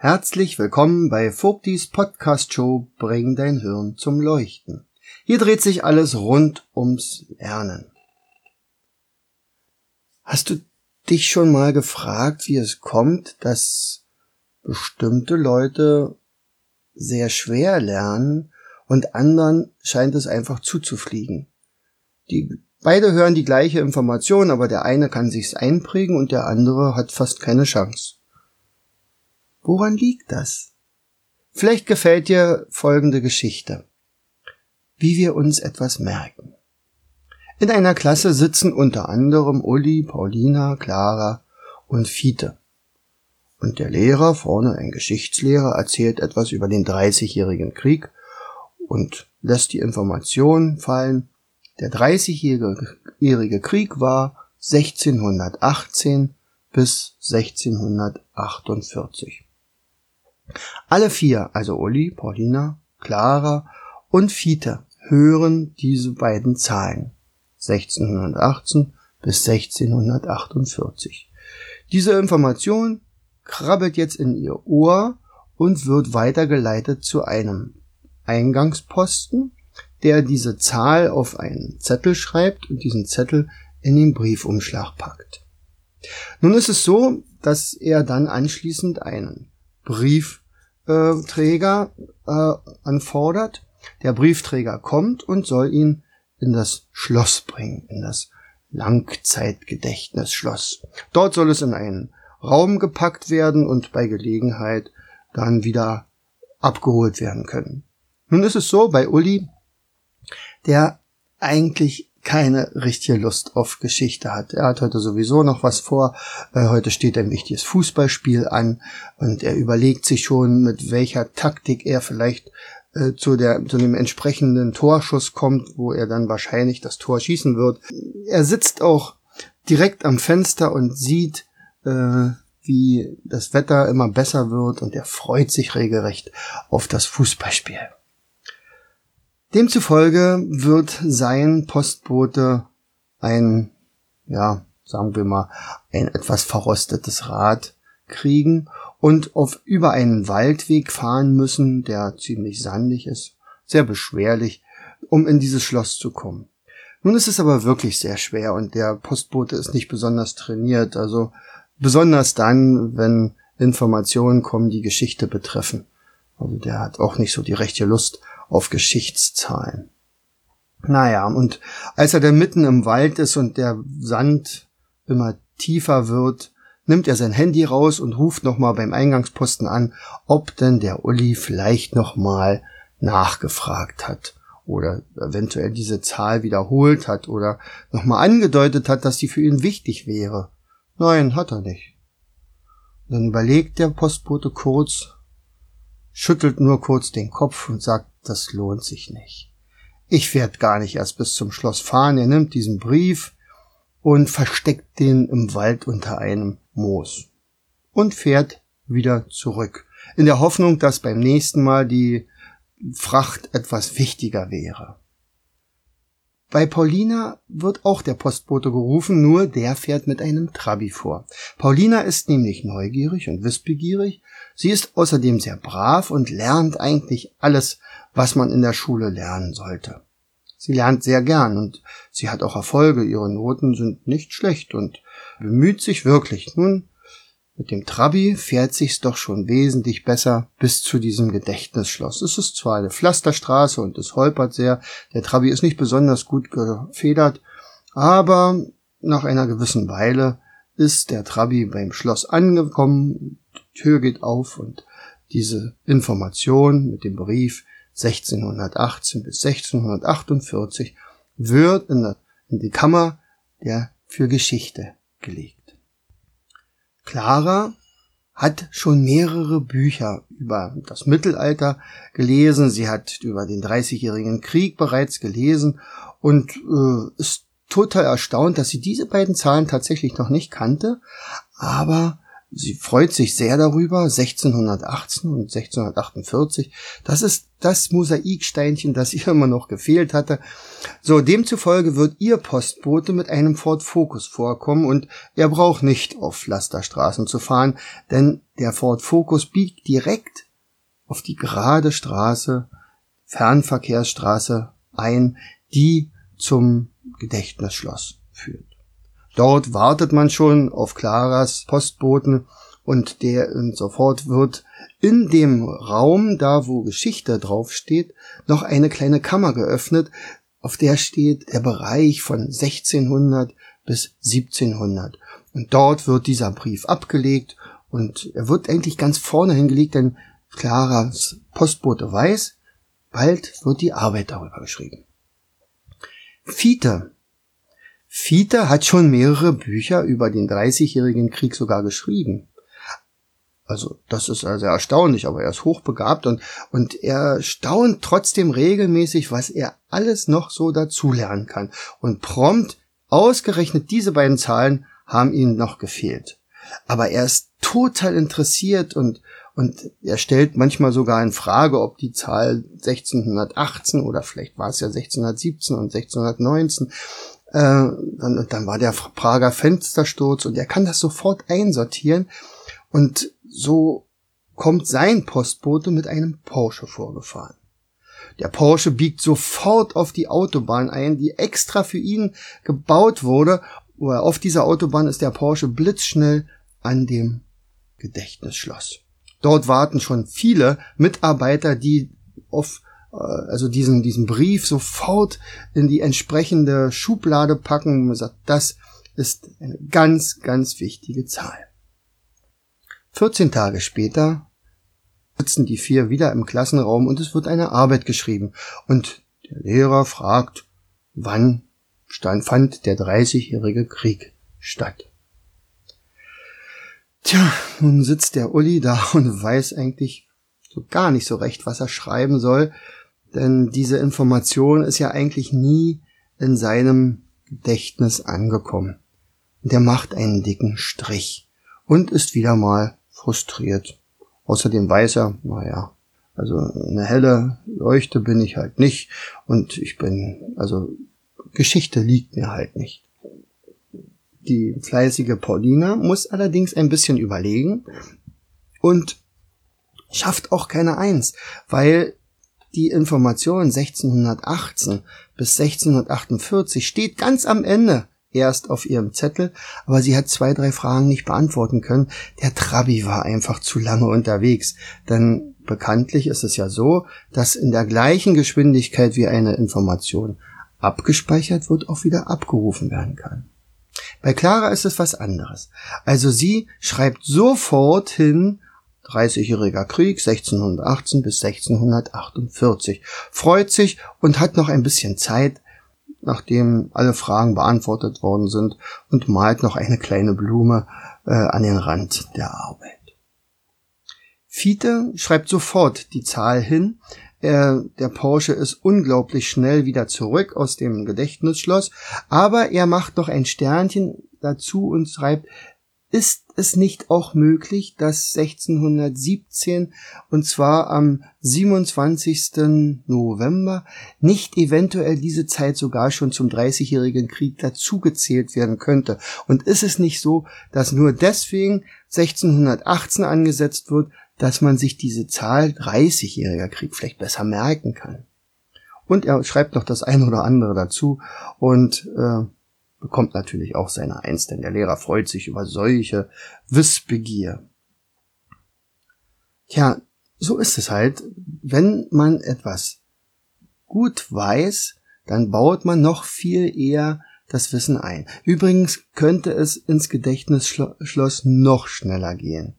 Herzlich willkommen bei Vogtis Podcast Show Bring dein Hirn zum Leuchten. Hier dreht sich alles rund ums Lernen. Hast du dich schon mal gefragt, wie es kommt, dass bestimmte Leute sehr schwer lernen und anderen scheint es einfach zuzufliegen? Die beide hören die gleiche Information, aber der eine kann sich's einprägen und der andere hat fast keine Chance. Woran liegt das? Vielleicht gefällt dir folgende Geschichte. Wie wir uns etwas merken. In einer Klasse sitzen unter anderem Uli, Paulina, Clara und Fiete. Und der Lehrer, vorne ein Geschichtslehrer, erzählt etwas über den Dreißigjährigen Krieg und lässt die Information fallen, der Dreißigjährige Krieg war 1618 bis 1648. Alle vier, also Uli, Paulina, Clara und Fiete, hören diese beiden Zahlen. 1618 bis 1648. Diese Information krabbelt jetzt in ihr Ohr und wird weitergeleitet zu einem Eingangsposten, der diese Zahl auf einen Zettel schreibt und diesen Zettel in den Briefumschlag packt. Nun ist es so, dass er dann anschließend einen Briefträger äh, anfordert. Der Briefträger kommt und soll ihn in das Schloss bringen, in das Langzeitgedächtnisschloss. Dort soll es in einen Raum gepackt werden und bei Gelegenheit dann wieder abgeholt werden können. Nun ist es so bei Uli, der eigentlich keine richtige Lust auf Geschichte hat. Er hat heute sowieso noch was vor. Äh, heute steht ein wichtiges Fußballspiel an und er überlegt sich schon, mit welcher Taktik er vielleicht äh, zu, der, zu dem entsprechenden Torschuss kommt, wo er dann wahrscheinlich das Tor schießen wird. Er sitzt auch direkt am Fenster und sieht, äh, wie das Wetter immer besser wird und er freut sich regelrecht auf das Fußballspiel. Demzufolge wird sein Postbote ein, ja, sagen wir mal, ein etwas verrostetes Rad kriegen und auf über einen Waldweg fahren müssen, der ziemlich sandig ist, sehr beschwerlich, um in dieses Schloss zu kommen. Nun ist es aber wirklich sehr schwer und der Postbote ist nicht besonders trainiert, also besonders dann, wenn Informationen kommen, die Geschichte betreffen. Also der hat auch nicht so die rechte Lust auf Geschichtszahlen. Naja, und als er dann mitten im Wald ist und der Sand immer tiefer wird, nimmt er sein Handy raus und ruft nochmal beim Eingangsposten an, ob denn der Uli vielleicht nochmal nachgefragt hat oder eventuell diese Zahl wiederholt hat oder nochmal angedeutet hat, dass die für ihn wichtig wäre. Nein, hat er nicht. Dann überlegt der Postbote kurz, schüttelt nur kurz den Kopf und sagt, das lohnt sich nicht. Ich werde gar nicht erst bis zum Schloss fahren. Er nimmt diesen Brief und versteckt den im Wald unter einem Moos und fährt wieder zurück, in der Hoffnung, dass beim nächsten Mal die Fracht etwas wichtiger wäre. Bei Paulina wird auch der Postbote gerufen, nur der fährt mit einem Trabi vor. Paulina ist nämlich neugierig und wissbegierig. Sie ist außerdem sehr brav und lernt eigentlich alles, was man in der Schule lernen sollte. Sie lernt sehr gern und sie hat auch Erfolge. Ihre Noten sind nicht schlecht und bemüht sich wirklich. Nun mit dem Trabi fährt sich's doch schon wesentlich besser bis zu diesem Gedächtnisschloss. Es ist zwar eine Pflasterstraße und es holpert sehr, der Trabi ist nicht besonders gut gefedert, aber nach einer gewissen Weile ist der Trabi beim Schloss angekommen, Tür geht auf und diese Information mit dem Brief 1618 bis 1648 wird in, die Kammer der für Geschichte gelegt. Clara hat schon mehrere Bücher über das Mittelalter gelesen. Sie hat über den Dreißigjährigen Krieg bereits gelesen und äh, ist total erstaunt, dass sie diese beiden Zahlen tatsächlich noch nicht kannte. Aber Sie freut sich sehr darüber, 1618 und 1648. Das ist das Mosaiksteinchen, das ihr immer noch gefehlt hatte. So, demzufolge wird ihr Postbote mit einem Ford Focus vorkommen und er braucht nicht auf Pflasterstraßen zu fahren, denn der Ford Focus biegt direkt auf die gerade Straße, Fernverkehrsstraße ein, die zum Gedächtnisschloss führt. Dort wartet man schon auf Claras Postboten und der und sofort wird in dem Raum, da wo Geschichte draufsteht, noch eine kleine Kammer geöffnet, auf der steht der Bereich von 1600 bis 1700. Und dort wird dieser Brief abgelegt und er wird eigentlich ganz vorne hingelegt, denn Claras Postbote weiß, bald wird die Arbeit darüber geschrieben. Fiete Fiete hat schon mehrere Bücher über den Dreißigjährigen Krieg sogar geschrieben. Also das ist also erstaunlich, aber er ist hochbegabt und, und er staunt trotzdem regelmäßig, was er alles noch so dazulernen kann. Und prompt, ausgerechnet diese beiden Zahlen haben ihm noch gefehlt. Aber er ist total interessiert und, und er stellt manchmal sogar in Frage, ob die Zahl 1618 oder vielleicht war es ja 1617 und 1619 äh, dann, dann war der Prager Fenstersturz und er kann das sofort einsortieren und so kommt sein Postbote mit einem Porsche vorgefahren. Der Porsche biegt sofort auf die Autobahn ein, die extra für ihn gebaut wurde. Auf dieser Autobahn ist der Porsche blitzschnell an dem Gedächtnisschloss. Dort warten schon viele Mitarbeiter, die auf also diesen, diesen Brief sofort in die entsprechende Schublade packen man sagt, das ist eine ganz, ganz wichtige Zahl. 14 Tage später sitzen die vier wieder im Klassenraum und es wird eine Arbeit geschrieben und der Lehrer fragt, wann stand, fand der 30-jährige Krieg statt. Tja, nun sitzt der Uli da und weiß eigentlich so gar nicht so recht, was er schreiben soll. Denn diese Information ist ja eigentlich nie in seinem Gedächtnis angekommen. Und er macht einen dicken Strich und ist wieder mal frustriert. Außerdem weiß er, naja, also eine helle Leuchte bin ich halt nicht und ich bin, also Geschichte liegt mir halt nicht. Die fleißige Paulina muss allerdings ein bisschen überlegen und schafft auch keine Eins, weil die Information 1618 bis 1648 steht ganz am Ende erst auf ihrem Zettel, aber sie hat zwei, drei Fragen nicht beantworten können. Der Trabi war einfach zu lange unterwegs, denn bekanntlich ist es ja so, dass in der gleichen Geschwindigkeit wie eine Information abgespeichert wird, auch wieder abgerufen werden kann. Bei Clara ist es was anderes. Also sie schreibt sofort hin, 30-jähriger Krieg 1618 bis 1648, freut sich und hat noch ein bisschen Zeit, nachdem alle Fragen beantwortet worden sind, und malt noch eine kleine Blume äh, an den Rand der Arbeit. Fiete schreibt sofort die Zahl hin. Er, der Porsche ist unglaublich schnell wieder zurück aus dem Gedächtnisschloss, aber er macht noch ein Sternchen dazu und schreibt ist es nicht auch möglich, dass 1617 und zwar am 27. November nicht eventuell diese Zeit sogar schon zum Dreißigjährigen Krieg dazugezählt werden könnte? Und ist es nicht so, dass nur deswegen 1618 angesetzt wird, dass man sich diese Zahl 30-jähriger Krieg vielleicht besser merken kann? Und er schreibt noch das eine oder andere dazu und äh, bekommt natürlich auch seine Eins, denn der Lehrer freut sich über solche Wissbegier. Tja, so ist es halt. Wenn man etwas gut weiß, dann baut man noch viel eher das Wissen ein. Übrigens könnte es ins Gedächtnisschloss noch schneller gehen.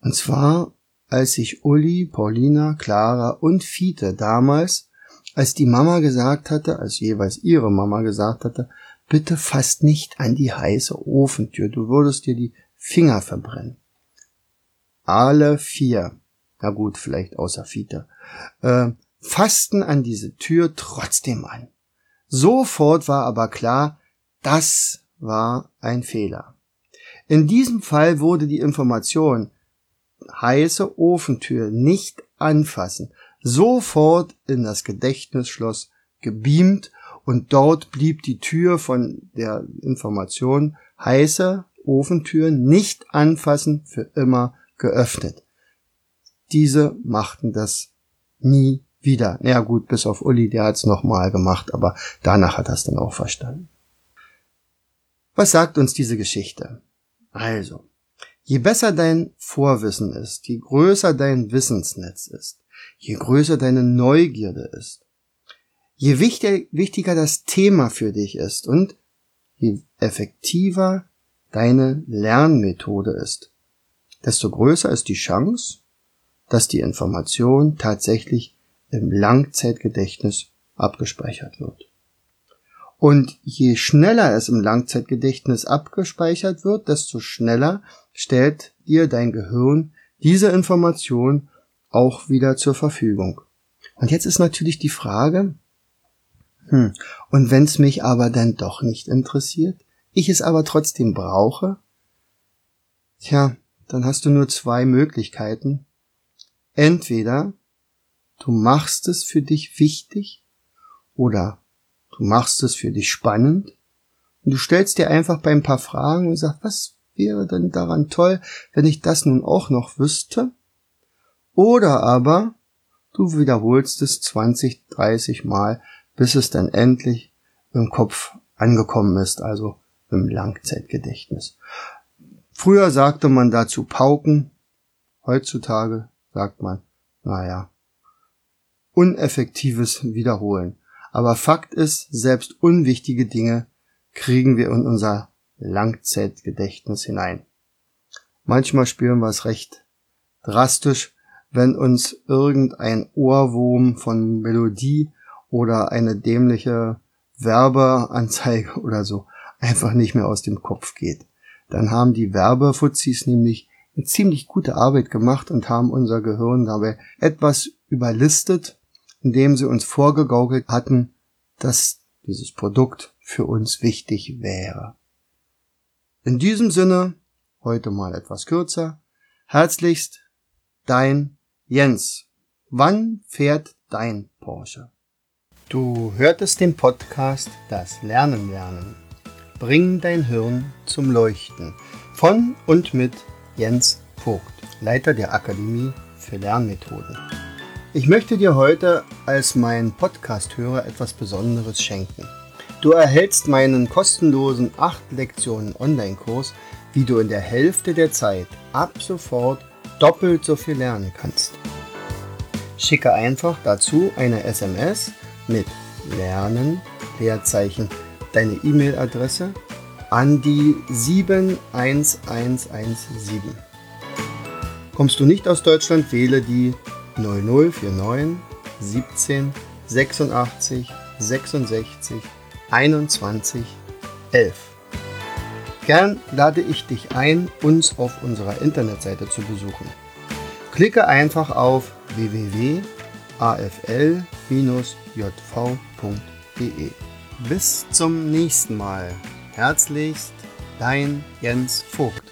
Und zwar, als sich Uli, Paulina, Clara und Fiete damals, als die Mama gesagt hatte, als jeweils ihre Mama gesagt hatte, bitte fast nicht an die heiße Ofentür. Du würdest dir die Finger verbrennen. Alle vier, na gut, vielleicht außer Fiete, äh, fassten an diese Tür trotzdem an. Sofort war aber klar, das war ein Fehler. In diesem Fall wurde die Information heiße Ofentür nicht anfassen sofort in das Gedächtnisschloss gebeamt und dort blieb die Tür von der Information heiße Ofentür nicht anfassen für immer geöffnet. Diese machten das nie wieder. Na ja, gut, bis auf Uli, der hat's nochmal gemacht, aber danach hat er es dann auch verstanden. Was sagt uns diese Geschichte? Also, je besser dein Vorwissen ist, je größer dein Wissensnetz ist, je größer deine Neugierde ist, je wichtig, wichtiger das Thema für dich ist und je effektiver deine Lernmethode ist, desto größer ist die Chance, dass die Information tatsächlich im Langzeitgedächtnis abgespeichert wird. Und je schneller es im Langzeitgedächtnis abgespeichert wird, desto schneller stellt dir dein Gehirn diese Information auch wieder zur Verfügung. Und jetzt ist natürlich die Frage, hm, und wenn es mich aber dann doch nicht interessiert, ich es aber trotzdem brauche, tja, dann hast du nur zwei Möglichkeiten. Entweder du machst es für dich wichtig oder du machst es für dich spannend und du stellst dir einfach bei ein paar Fragen und sagst, was wäre denn daran toll, wenn ich das nun auch noch wüsste? Oder aber du wiederholst es 20, 30 Mal, bis es dann endlich im Kopf angekommen ist, also im Langzeitgedächtnis. Früher sagte man dazu Pauken, heutzutage sagt man, naja, uneffektives Wiederholen. Aber Fakt ist, selbst unwichtige Dinge kriegen wir in unser Langzeitgedächtnis hinein. Manchmal spüren wir es recht drastisch, wenn uns irgendein Ohrwurm von Melodie oder eine dämliche Werbeanzeige oder so einfach nicht mehr aus dem Kopf geht. Dann haben die Werbefuzis nämlich eine ziemlich gute Arbeit gemacht und haben unser Gehirn dabei etwas überlistet, indem sie uns vorgegaukelt hatten, dass dieses Produkt für uns wichtig wäre. In diesem Sinne, heute mal etwas kürzer, herzlichst dein Jens, wann fährt dein Porsche? Du hörtest den Podcast Das Lernen lernen. Bring dein Hirn zum Leuchten. Von und mit Jens Vogt, Leiter der Akademie für Lernmethoden. Ich möchte dir heute als mein Podcast-Hörer etwas Besonderes schenken. Du erhältst meinen kostenlosen 8 Lektionen Online-Kurs, wie du in der Hälfte der Zeit ab sofort doppelt so viel lernen kannst. Schicke einfach dazu eine SMS mit Lernen, Leerzeichen, deine E-Mail-Adresse an die 71117. Kommst du nicht aus Deutschland, wähle die 0049 17 86 66 21 11. Gern lade ich dich ein, uns auf unserer Internetseite zu besuchen. Klicke einfach auf www.afl-jv.de. Bis zum nächsten Mal. Herzlichst, dein Jens Vogt.